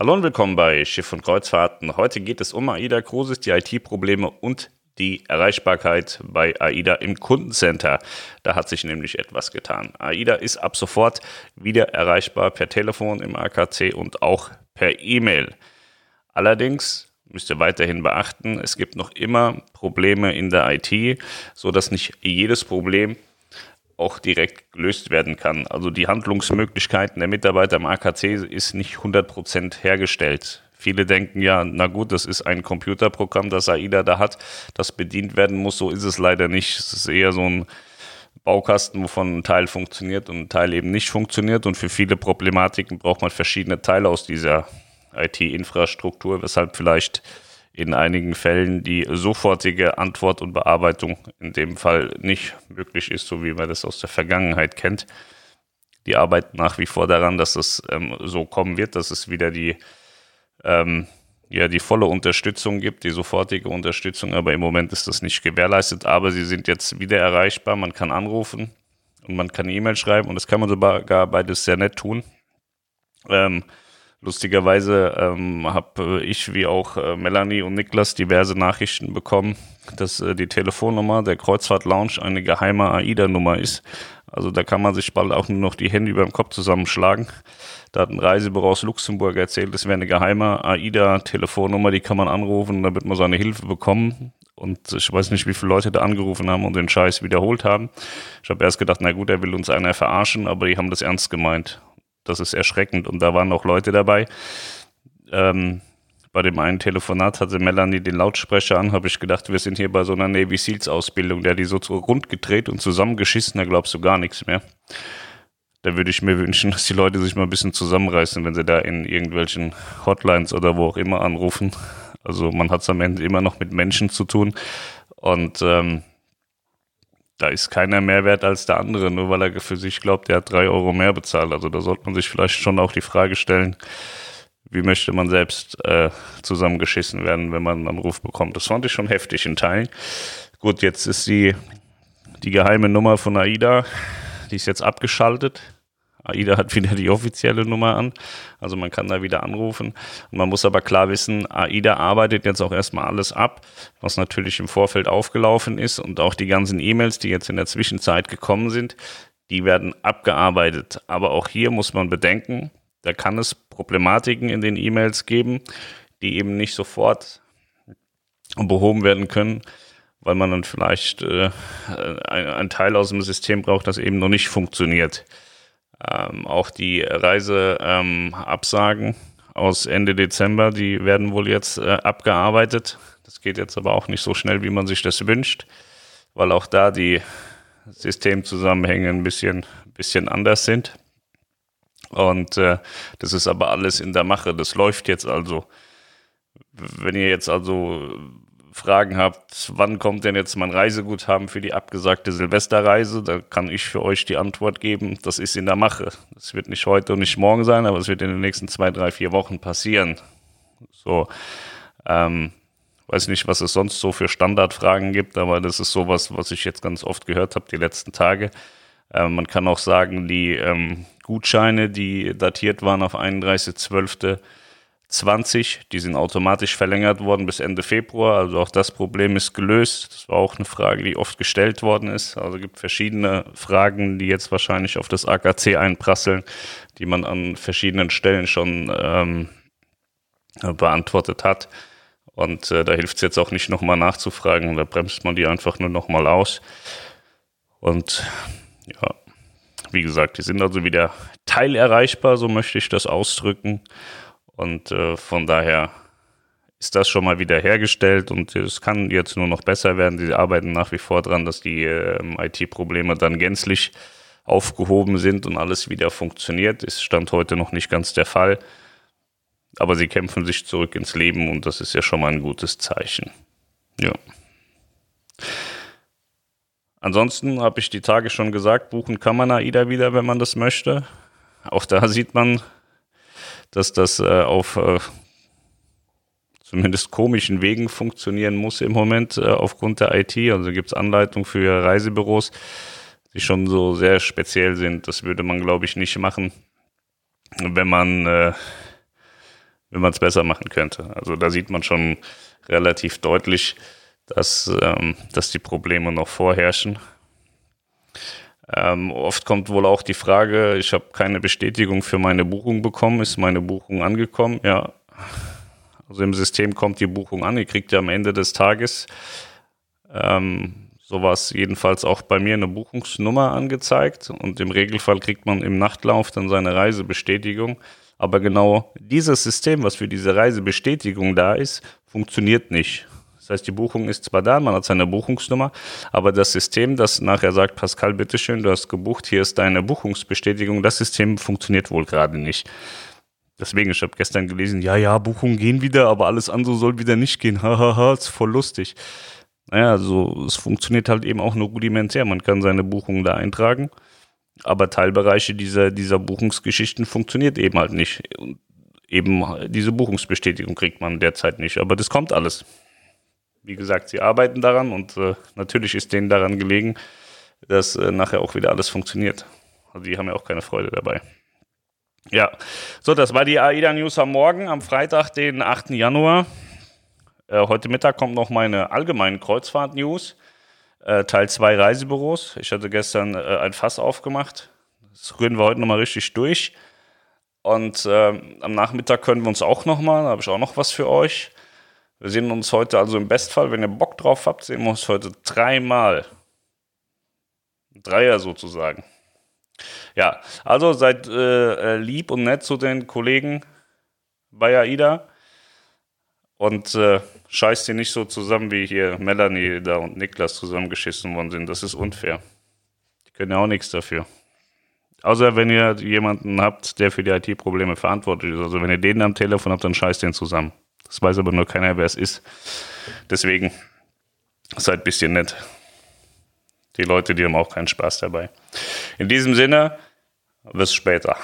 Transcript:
Hallo und willkommen bei Schiff und Kreuzfahrten. Heute geht es um AIDA Cruises, die IT-Probleme und die Erreichbarkeit bei AIDA im Kundencenter. Da hat sich nämlich etwas getan. AIDA ist ab sofort wieder erreichbar per Telefon im AKC und auch per E-Mail. Allerdings müsst ihr weiterhin beachten, es gibt noch immer Probleme in der IT, so dass nicht jedes Problem auch direkt gelöst werden kann. Also die Handlungsmöglichkeiten der Mitarbeiter im AKC ist nicht 100% hergestellt. Viele denken ja, na gut, das ist ein Computerprogramm, das AIDA da hat, das bedient werden muss. So ist es leider nicht. Es ist eher so ein Baukasten, wovon ein Teil funktioniert und ein Teil eben nicht funktioniert. Und für viele Problematiken braucht man verschiedene Teile aus dieser IT-Infrastruktur, weshalb vielleicht in einigen Fällen die sofortige Antwort und Bearbeitung in dem Fall nicht möglich ist, so wie man das aus der Vergangenheit kennt. Die arbeiten nach wie vor daran, dass es ähm, so kommen wird, dass es wieder die, ähm, ja, die volle Unterstützung gibt, die sofortige Unterstützung, aber im Moment ist das nicht gewährleistet. Aber sie sind jetzt wieder erreichbar, man kann anrufen und man kann E-Mail schreiben und das kann man sogar beides sehr nett tun. Ähm, Lustigerweise ähm, habe ich wie auch äh, Melanie und Niklas diverse Nachrichten bekommen, dass äh, die Telefonnummer der Kreuzfahrt Lounge eine geheime AIDA-Nummer ist. Also da kann man sich bald auch nur noch die Hände über dem Kopf zusammenschlagen. Da hat ein Reisebüro aus Luxemburg erzählt, es wäre eine geheime AIDA-Telefonnummer, die kann man anrufen, da wird man seine Hilfe bekommen. Und ich weiß nicht, wie viele Leute da angerufen haben und den Scheiß wiederholt haben. Ich habe erst gedacht, na gut, er will uns einer verarschen, aber die haben das ernst gemeint das ist erschreckend. Und da waren auch Leute dabei. Ähm, bei dem einen Telefonat hatte Melanie den Lautsprecher an, habe ich gedacht, wir sind hier bei so einer Navy Seals Ausbildung. Der hat die so rund gedreht und zusammengeschissen, da glaubst du gar nichts mehr. Da würde ich mir wünschen, dass die Leute sich mal ein bisschen zusammenreißen, wenn sie da in irgendwelchen Hotlines oder wo auch immer anrufen. Also man hat es am Ende immer noch mit Menschen zu tun. Und ähm, da ist keiner mehr wert als der andere, nur weil er für sich glaubt, er hat drei Euro mehr bezahlt. Also da sollte man sich vielleicht schon auch die Frage stellen, wie möchte man selbst äh, zusammengeschissen werden, wenn man einen Anruf bekommt. Das fand ich schon heftig in Teilen. Gut, jetzt ist die, die geheime Nummer von AIDA, die ist jetzt abgeschaltet. AIDA hat wieder die offizielle Nummer an, also man kann da wieder anrufen. Und man muss aber klar wissen, AIDA arbeitet jetzt auch erstmal alles ab, was natürlich im Vorfeld aufgelaufen ist und auch die ganzen E-Mails, die jetzt in der Zwischenzeit gekommen sind, die werden abgearbeitet. Aber auch hier muss man bedenken, da kann es Problematiken in den E-Mails geben, die eben nicht sofort behoben werden können, weil man dann vielleicht äh, ein, ein Teil aus dem System braucht, das eben noch nicht funktioniert. Ähm, auch die Reiseabsagen ähm, aus Ende Dezember, die werden wohl jetzt äh, abgearbeitet. Das geht jetzt aber auch nicht so schnell, wie man sich das wünscht, weil auch da die Systemzusammenhänge ein bisschen, bisschen anders sind. Und äh, das ist aber alles in der Mache. Das läuft jetzt also. Wenn ihr jetzt also Fragen habt, wann kommt denn jetzt mein Reiseguthaben für die abgesagte Silvesterreise, da kann ich für euch die Antwort geben, das ist in der Mache. Das wird nicht heute und nicht morgen sein, aber es wird in den nächsten zwei, drei, vier Wochen passieren. So, ähm, weiß nicht, was es sonst so für Standardfragen gibt, aber das ist sowas, was ich jetzt ganz oft gehört habe die letzten Tage. Ähm, man kann auch sagen, die ähm, Gutscheine, die datiert waren auf 31.12., 20, die sind automatisch verlängert worden bis Ende Februar. Also auch das Problem ist gelöst. Das war auch eine Frage, die oft gestellt worden ist. Also es gibt verschiedene Fragen, die jetzt wahrscheinlich auf das AKC einprasseln, die man an verschiedenen Stellen schon ähm, beantwortet hat. Und äh, da hilft es jetzt auch nicht nochmal nachzufragen. Da bremst man die einfach nur nochmal aus. Und ja, wie gesagt, die sind also wieder teilerreichbar, so möchte ich das ausdrücken. Und äh, von daher ist das schon mal wieder hergestellt und es kann jetzt nur noch besser werden. Sie arbeiten nach wie vor dran, dass die äh, IT-Probleme dann gänzlich aufgehoben sind und alles wieder funktioniert. Ist Stand heute noch nicht ganz der Fall. Aber sie kämpfen sich zurück ins Leben und das ist ja schon mal ein gutes Zeichen. Ja. Ansonsten habe ich die Tage schon gesagt, buchen kann man AIDA wieder, wenn man das möchte. Auch da sieht man, dass das äh, auf äh, zumindest komischen Wegen funktionieren muss im Moment äh, aufgrund der IT. Also gibt es Anleitungen für Reisebüros, die schon so sehr speziell sind. Das würde man, glaube ich, nicht machen, wenn man äh, es besser machen könnte. Also da sieht man schon relativ deutlich, dass, ähm, dass die Probleme noch vorherrschen. Ähm, oft kommt wohl auch die Frage, ich habe keine Bestätigung für meine Buchung bekommen. Ist meine Buchung angekommen? Ja. Also im System kommt die Buchung an. Ihr kriegt ja am Ende des Tages, ähm, so jedenfalls auch bei mir, eine Buchungsnummer angezeigt. Und im Regelfall kriegt man im Nachtlauf dann seine Reisebestätigung. Aber genau dieses System, was für diese Reisebestätigung da ist, funktioniert nicht. Das heißt, die Buchung ist zwar da, man hat seine Buchungsnummer, aber das System, das nachher sagt, Pascal, bitteschön, du hast gebucht, hier ist deine Buchungsbestätigung, das System funktioniert wohl gerade nicht. Deswegen, ich habe gestern gelesen, ja, ja, Buchungen gehen wieder, aber alles andere soll wieder nicht gehen. Hahaha, ist voll lustig. Naja, so, es funktioniert halt eben auch nur rudimentär. Man kann seine Buchungen da eintragen, aber Teilbereiche dieser, dieser Buchungsgeschichten funktioniert eben halt nicht. Und eben diese Buchungsbestätigung kriegt man derzeit nicht. Aber das kommt alles wie gesagt, sie arbeiten daran und äh, natürlich ist denen daran gelegen, dass äh, nachher auch wieder alles funktioniert. Also die haben ja auch keine Freude dabei. Ja, so, das war die AIDA News am Morgen, am Freitag, den 8. Januar. Äh, heute Mittag kommt noch meine allgemeine Kreuzfahrt-News, äh, Teil 2 Reisebüros. Ich hatte gestern äh, ein Fass aufgemacht. Das rühren wir heute nochmal richtig durch. Und äh, am Nachmittag können wir uns auch nochmal, da habe ich auch noch was für euch. Wir sehen uns heute also im Bestfall, wenn ihr Bock drauf habt, sehen wir uns heute dreimal. Dreier sozusagen. Ja, also seid äh, äh, lieb und nett zu den Kollegen bei AIDA und äh, scheißt ihr nicht so zusammen, wie hier Melanie da und Niklas zusammengeschissen worden sind. Das ist unfair. Die können ja auch nichts dafür. Außer wenn ihr jemanden habt, der für die IT-Probleme verantwortlich ist. Also wenn ihr den am Telefon habt, dann scheißt den zusammen. Das weiß aber nur keiner, wer es ist. Deswegen seid ein bisschen nett. Die Leute, die haben auch keinen Spaß dabei. In diesem Sinne, bis später.